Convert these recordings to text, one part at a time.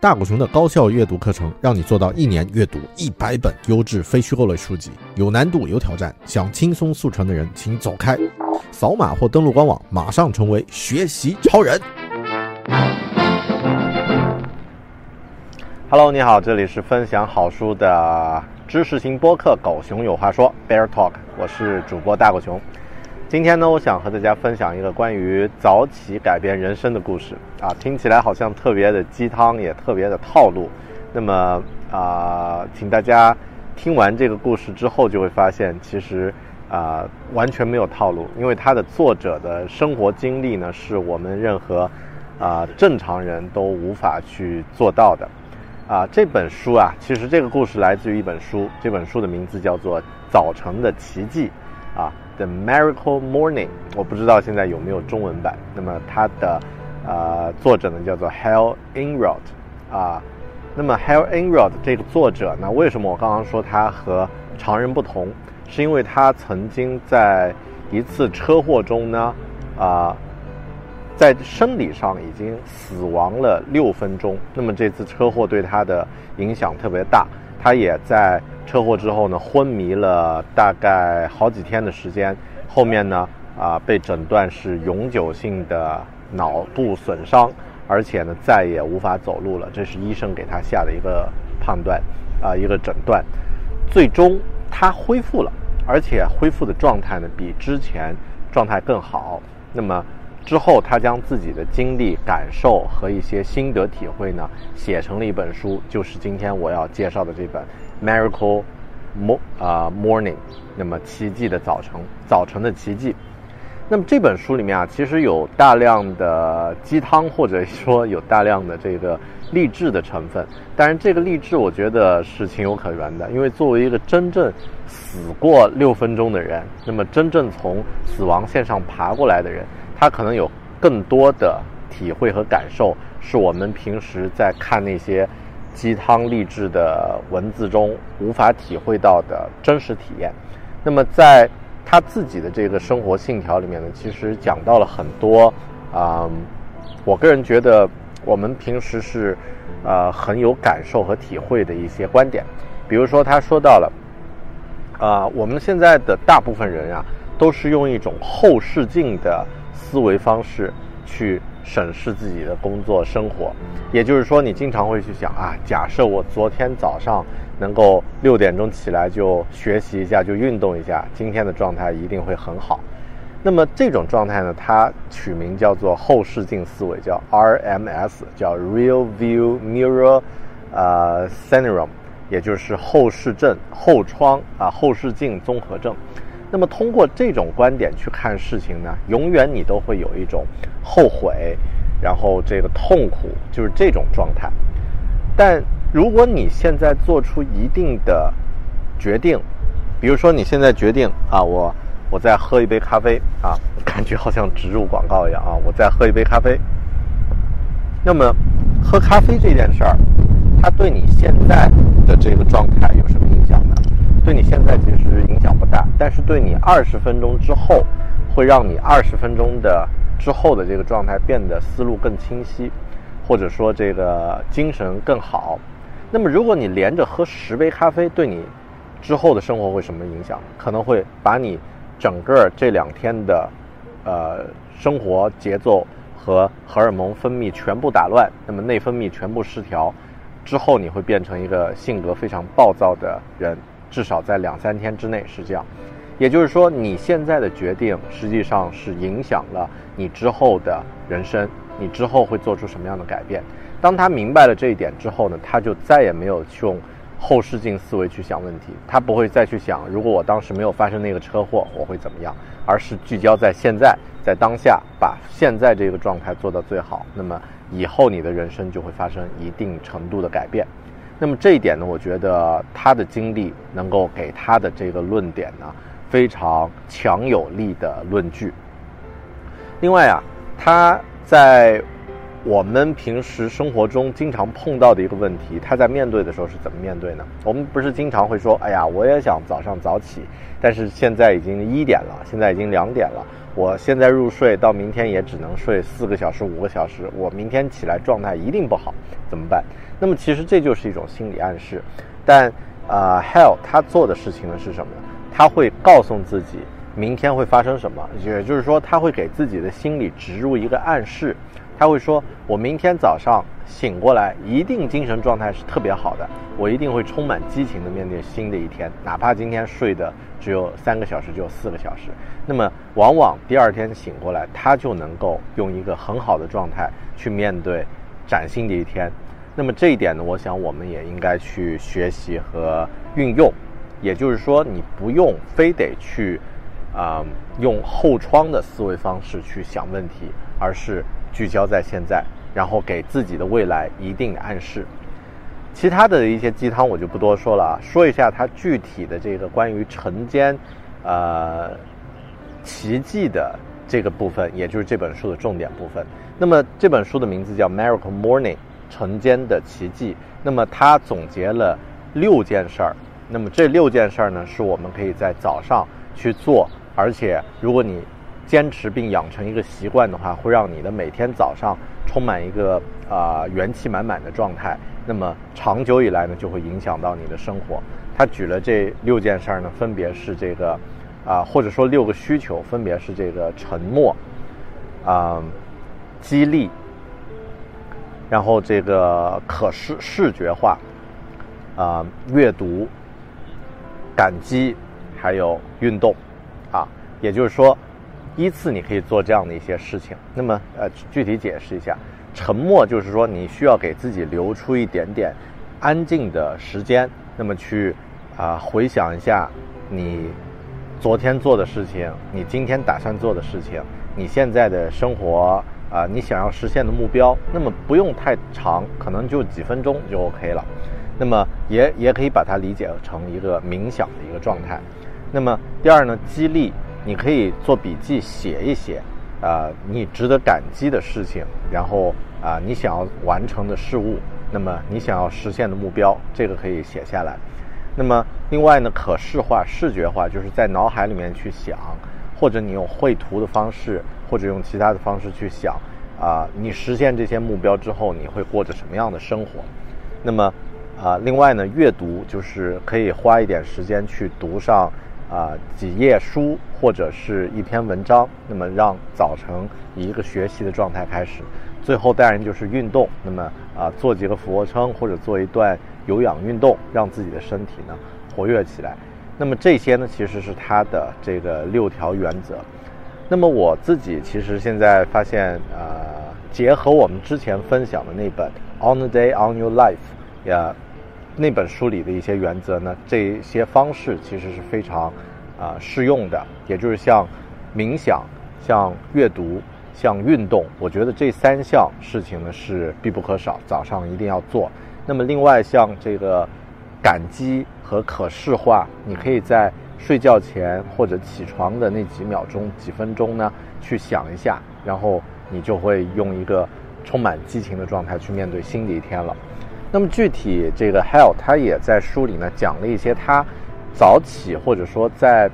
大狗熊的高效阅读课程，让你做到一年阅读一百本优质非虚构类书籍，有难度有挑战，想轻松速成的人请走开，扫码或登录官网，马上成为学习超人。Hello，你好，这里是分享好书的知识型播客《狗熊有话说》Bear Talk，我是主播大狗熊。今天呢，我想和大家分享一个关于早起改变人生的故事啊，听起来好像特别的鸡汤，也特别的套路。那么啊、请大家听完这个故事之后，就会发现其实啊、完全没有套路，因为它的作者的生活经历呢，是我们任何啊、正常人都无法去做到的。啊，这本书啊，其实这个故事来自于一本书，这本书的名字叫做《早晨的奇迹》啊，《The Miracle Morning》。我不知道现在有没有中文版。那么它的呃作者呢叫做 Hal Inrod，啊。那么 Hal Inrod 这个作者呢，为什么我刚刚说他和常人不同？是因为他曾经在一次车祸中呢，啊、在生理上已经死亡了六分钟。那么这次车祸对他的影响特别大，他也在车祸之后呢昏迷了大概好几天的时间。后面呢啊、被诊断是永久性的脑部损伤，而且呢再也无法走路了。这是医生给他下的一个判断啊、一个诊断。最终他恢复了，而且恢复的状态呢比之前状态更好。那么之后，他将自己的经历、感受和一些心得体会呢，写成了一本书，就是今天我要介绍的这本《Miracle Mo 啊、Morning》，那么奇迹的早晨，早晨的奇迹。那么这本书里面啊，其实有大量的鸡汤，或者说有大量的这个励志的成分。当然，这个励志我觉得是情有可原的，因为作为一个真正死过六分钟的人，那么真正从死亡线上爬过来的人，他可能有更多的体会和感受，是我们平时在看那些鸡汤励志的文字中无法体会到的真实体验。那么在他自己的这个生活信条里面呢，其实讲到了很多啊、我个人觉得我们平时是呃很有感受和体会的一些观点。比如说，他说到了啊、我们现在的大部分人啊，都是用一种后视镜的思维方式去审视自己的工作生活。也就是说，你经常会去想啊，假设我昨天早上能够六点钟起来就学习一下，就运动一下，今天的状态一定会很好。那么这种状态呢，它取名叫做后视镜思维，叫 RMS，叫 Real View Mirror 呃 Syndrome，也就是后视症、后窗啊后视镜综合症。那么通过这种观点去看事情呢，永远你都会有一种后悔，然后这个痛苦，就是这种状态。但如果你现在做出一定的决定，比如说你现在决定啊，我我再喝一杯咖啡啊，感觉好像植入广告一样啊！我再喝一杯咖啡。那么，喝咖啡这件事儿，它对你现在的这个状态有什么？对你现在其实影响不大，但是对你二十分钟之后，会让你二十分钟的之后的这个状态变得思路更清晰，或者说这个精神更好。那么，如果你连着喝十杯咖啡，对你之后的生活会什么影响？可能会把你整个这两天的呃生活节奏和荷尔蒙分泌全部打乱，那么内分泌全部失调，之后你会变成一个性格非常暴躁的人，至少在两三天之内是这样。也就是说，你现在的决定实际上是影响了你之后的人生，你之后会做出什么样的改变。当他明白了这一点之后呢，他就再也没有去用后视镜思维去想问题，他不会再去想如果我当时没有发生那个车祸我会怎么样，而是聚焦在现在，在当下，把现在这个状态做到最好。那么以后你的人生就会发生一定程度的改变。那么这一点呢，我觉得他的经历能够给他的这个论点呢非常强有力的论据。另外啊，他在。我们平时生活中经常碰到的一个问题，他在面对的时候是怎么面对呢？我们不是经常会说：“哎呀，我也想早上早起，但是现在已经一点了，现在已经两点了，我现在入睡到明天也只能睡四个小时、五个小时，我明天起来状态一定不好，怎么办？”那么其实这就是一种心理暗示。但呃，Hell 他做的事情呢是什么呢？他会告诉自己明天会发生什么，也就是说，他会给自己的心理植入一个暗示。他会说：“我明天早上醒过来，一定精神状态是特别好的，我一定会充满激情的面对新的一天，哪怕今天睡的只有三个小时，只有四个小时。那么，往往第二天醒过来，他就能够用一个很好的状态去面对崭新的一天。那么这一点呢，我想我们也应该去学习和运用。也就是说，你不用非得去啊用后窗的思维方式去想问题，而是。”聚焦在现在，然后给自己的未来一定的暗示。其他的一些鸡汤我就不多说了啊，说一下它具体的这个关于晨间，呃，奇迹的这个部分，也就是这本书的重点部分。那么这本书的名字叫《Miracle Morning》，晨间的奇迹。那么它总结了六件事儿。那么这六件事儿呢，是我们可以在早上去做，而且如果你坚持并养成一个习惯的话，会让你的每天早上充满一个啊元气满满的状态。那么长久以来呢，就会影响到你的生活。他举了这六件事儿呢，分别是这个啊，或者说六个需求，分别是这个沉默啊、激励，然后这个可视视觉化啊、阅读、感激，还有运动啊，也就是说。依次你可以做这样的一些事情。那么，呃，具体解释一下，沉默就是说你需要给自己留出一点点安静的时间，那么去啊回想一下你昨天做的事情，你今天打算做的事情，你现在的生活啊，你想要实现的目标。那么不用太长，可能就几分钟就 OK 了。那么也也可以把它理解成一个冥想的一个状态。那么第二呢，激励。你可以做笔记写一写，啊，你值得感激的事情，然后啊，你想要完成的事物，那么你想要实现的目标，这个可以写下来。那么另外呢，可视化、视觉化，就是在脑海里面去想，或者你用绘图的方式，或者用其他的方式去想，啊，你实现这些目标之后，你会过着什么样的生活？那么啊，另外呢，阅读就是可以花一点时间去读上。啊，几页书或者是一篇文章，那么让早晨以一个学习的状态开始，最后当然就是运动。那么啊，做几个俯卧撑或者做一段有氧运动，让自己的身体呢活跃起来。那么这些呢，其实是他的这个六条原则。那么我自己其实现在发现，呃，结合我们之前分享的那本《On the Day on Your Life》呀。那本书里的一些原则呢，这些方式其实是非常啊适用的，也就是像冥想、像阅读、像运动，我觉得这三项事情呢是必不可少，早上一定要做。那么另外像这个感激和可视化，你可以在睡觉前或者起床的那几秒钟、几分钟呢，去想一下，然后你就会用一个充满激情的状态去面对新的一天了。那么具体这个 Hell 他也在书里呢讲了一些他早起或者说在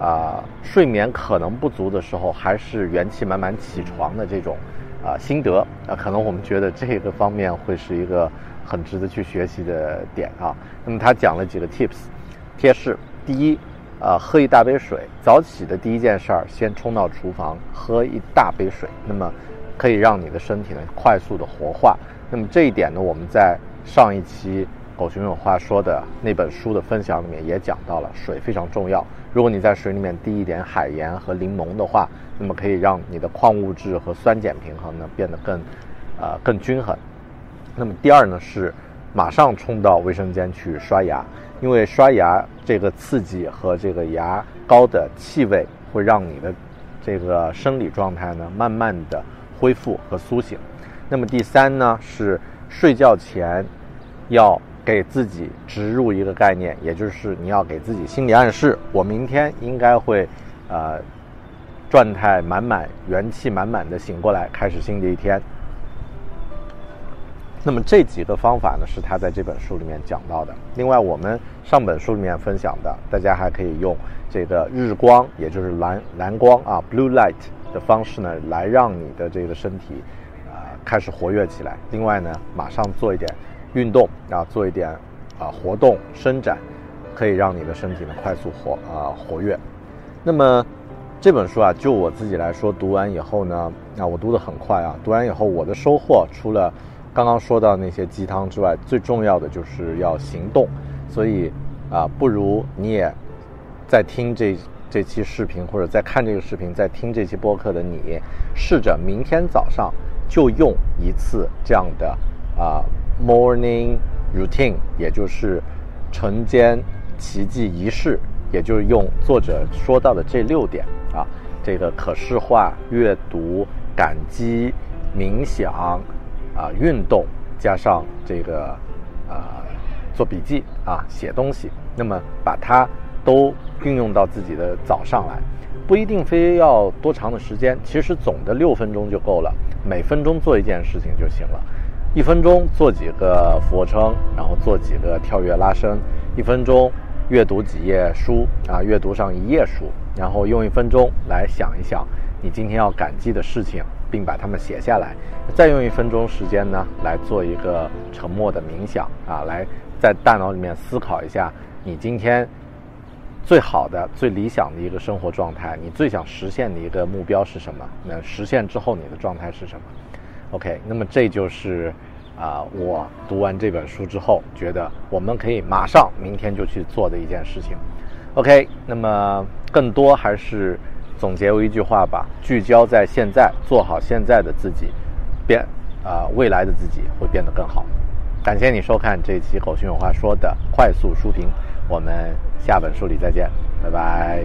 啊睡眠可能不足的时候，还是元气满满起床的这种啊心得啊，可能我们觉得这个方面会是一个很值得去学习的点啊。那么他讲了几个 tips 贴士，第一，啊喝一大杯水，早起的第一件事儿，先冲到厨房喝一大杯水，那么可以让你的身体呢快速的活化。那么这一点呢，我们在上一期狗熊有话说的那本书的分享里面也讲到了，水非常重要。如果你在水里面滴一点海盐和柠檬的话，那么可以让你的矿物质和酸碱平衡呢变得更，呃更均衡。那么第二呢是马上冲到卫生间去刷牙，因为刷牙这个刺激和这个牙膏的气味会让你的这个生理状态呢慢慢的恢复和苏醒。那么第三呢是睡觉前要给自己植入一个概念，也就是你要给自己心理暗示，我明天应该会，呃，状态满满、元气满满的醒过来，开始新的一天。那么这几个方法呢，是他在这本书里面讲到的。另外，我们上本书里面分享的，大家还可以用这个日光，也就是蓝蓝光啊 （blue light） 的方式呢，来让你的这个身体。开始活跃起来。另外呢，马上做一点运动啊，做一点啊活动伸展，可以让你的身体呢快速活啊活跃。那么这本书啊，就我自己来说，读完以后呢，啊我读得很快啊。读完以后，我的收获除了刚刚说到那些鸡汤之外，最重要的就是要行动。所以啊，不如你也在听这这期视频，或者在看这个视频，在听这期播客的你，试着明天早上。就用一次这样的啊 morning routine，也就是晨间奇迹仪式，也就是用作者说到的这六点啊，这个可视化、阅读、感激、冥想啊、运动，加上这个啊做笔记啊、写东西，那么把它都运用到自己的早上来。不一定非要多长的时间，其实总的六分钟就够了。每分钟做一件事情就行了。一分钟做几个俯卧撑，然后做几个跳跃拉伸。一分钟阅读几页书啊，阅读上一页书，然后用一分钟来想一想你今天要感激的事情，并把它们写下来。再用一分钟时间呢，来做一个沉默的冥想啊，来在大脑里面思考一下你今天。最好的、最理想的一个生活状态，你最想实现的一个目标是什么？那实现之后你的状态是什么？OK，那么这就是啊，我读完这本书之后觉得我们可以马上明天就去做的一件事情。OK，那么更多还是总结为一句话吧：聚焦在现在，做好现在的自己，变啊，未来的自己会变得更好。感谢你收看这一期《狗熊有话说》的快速书评，我们。下本书里再见，拜拜。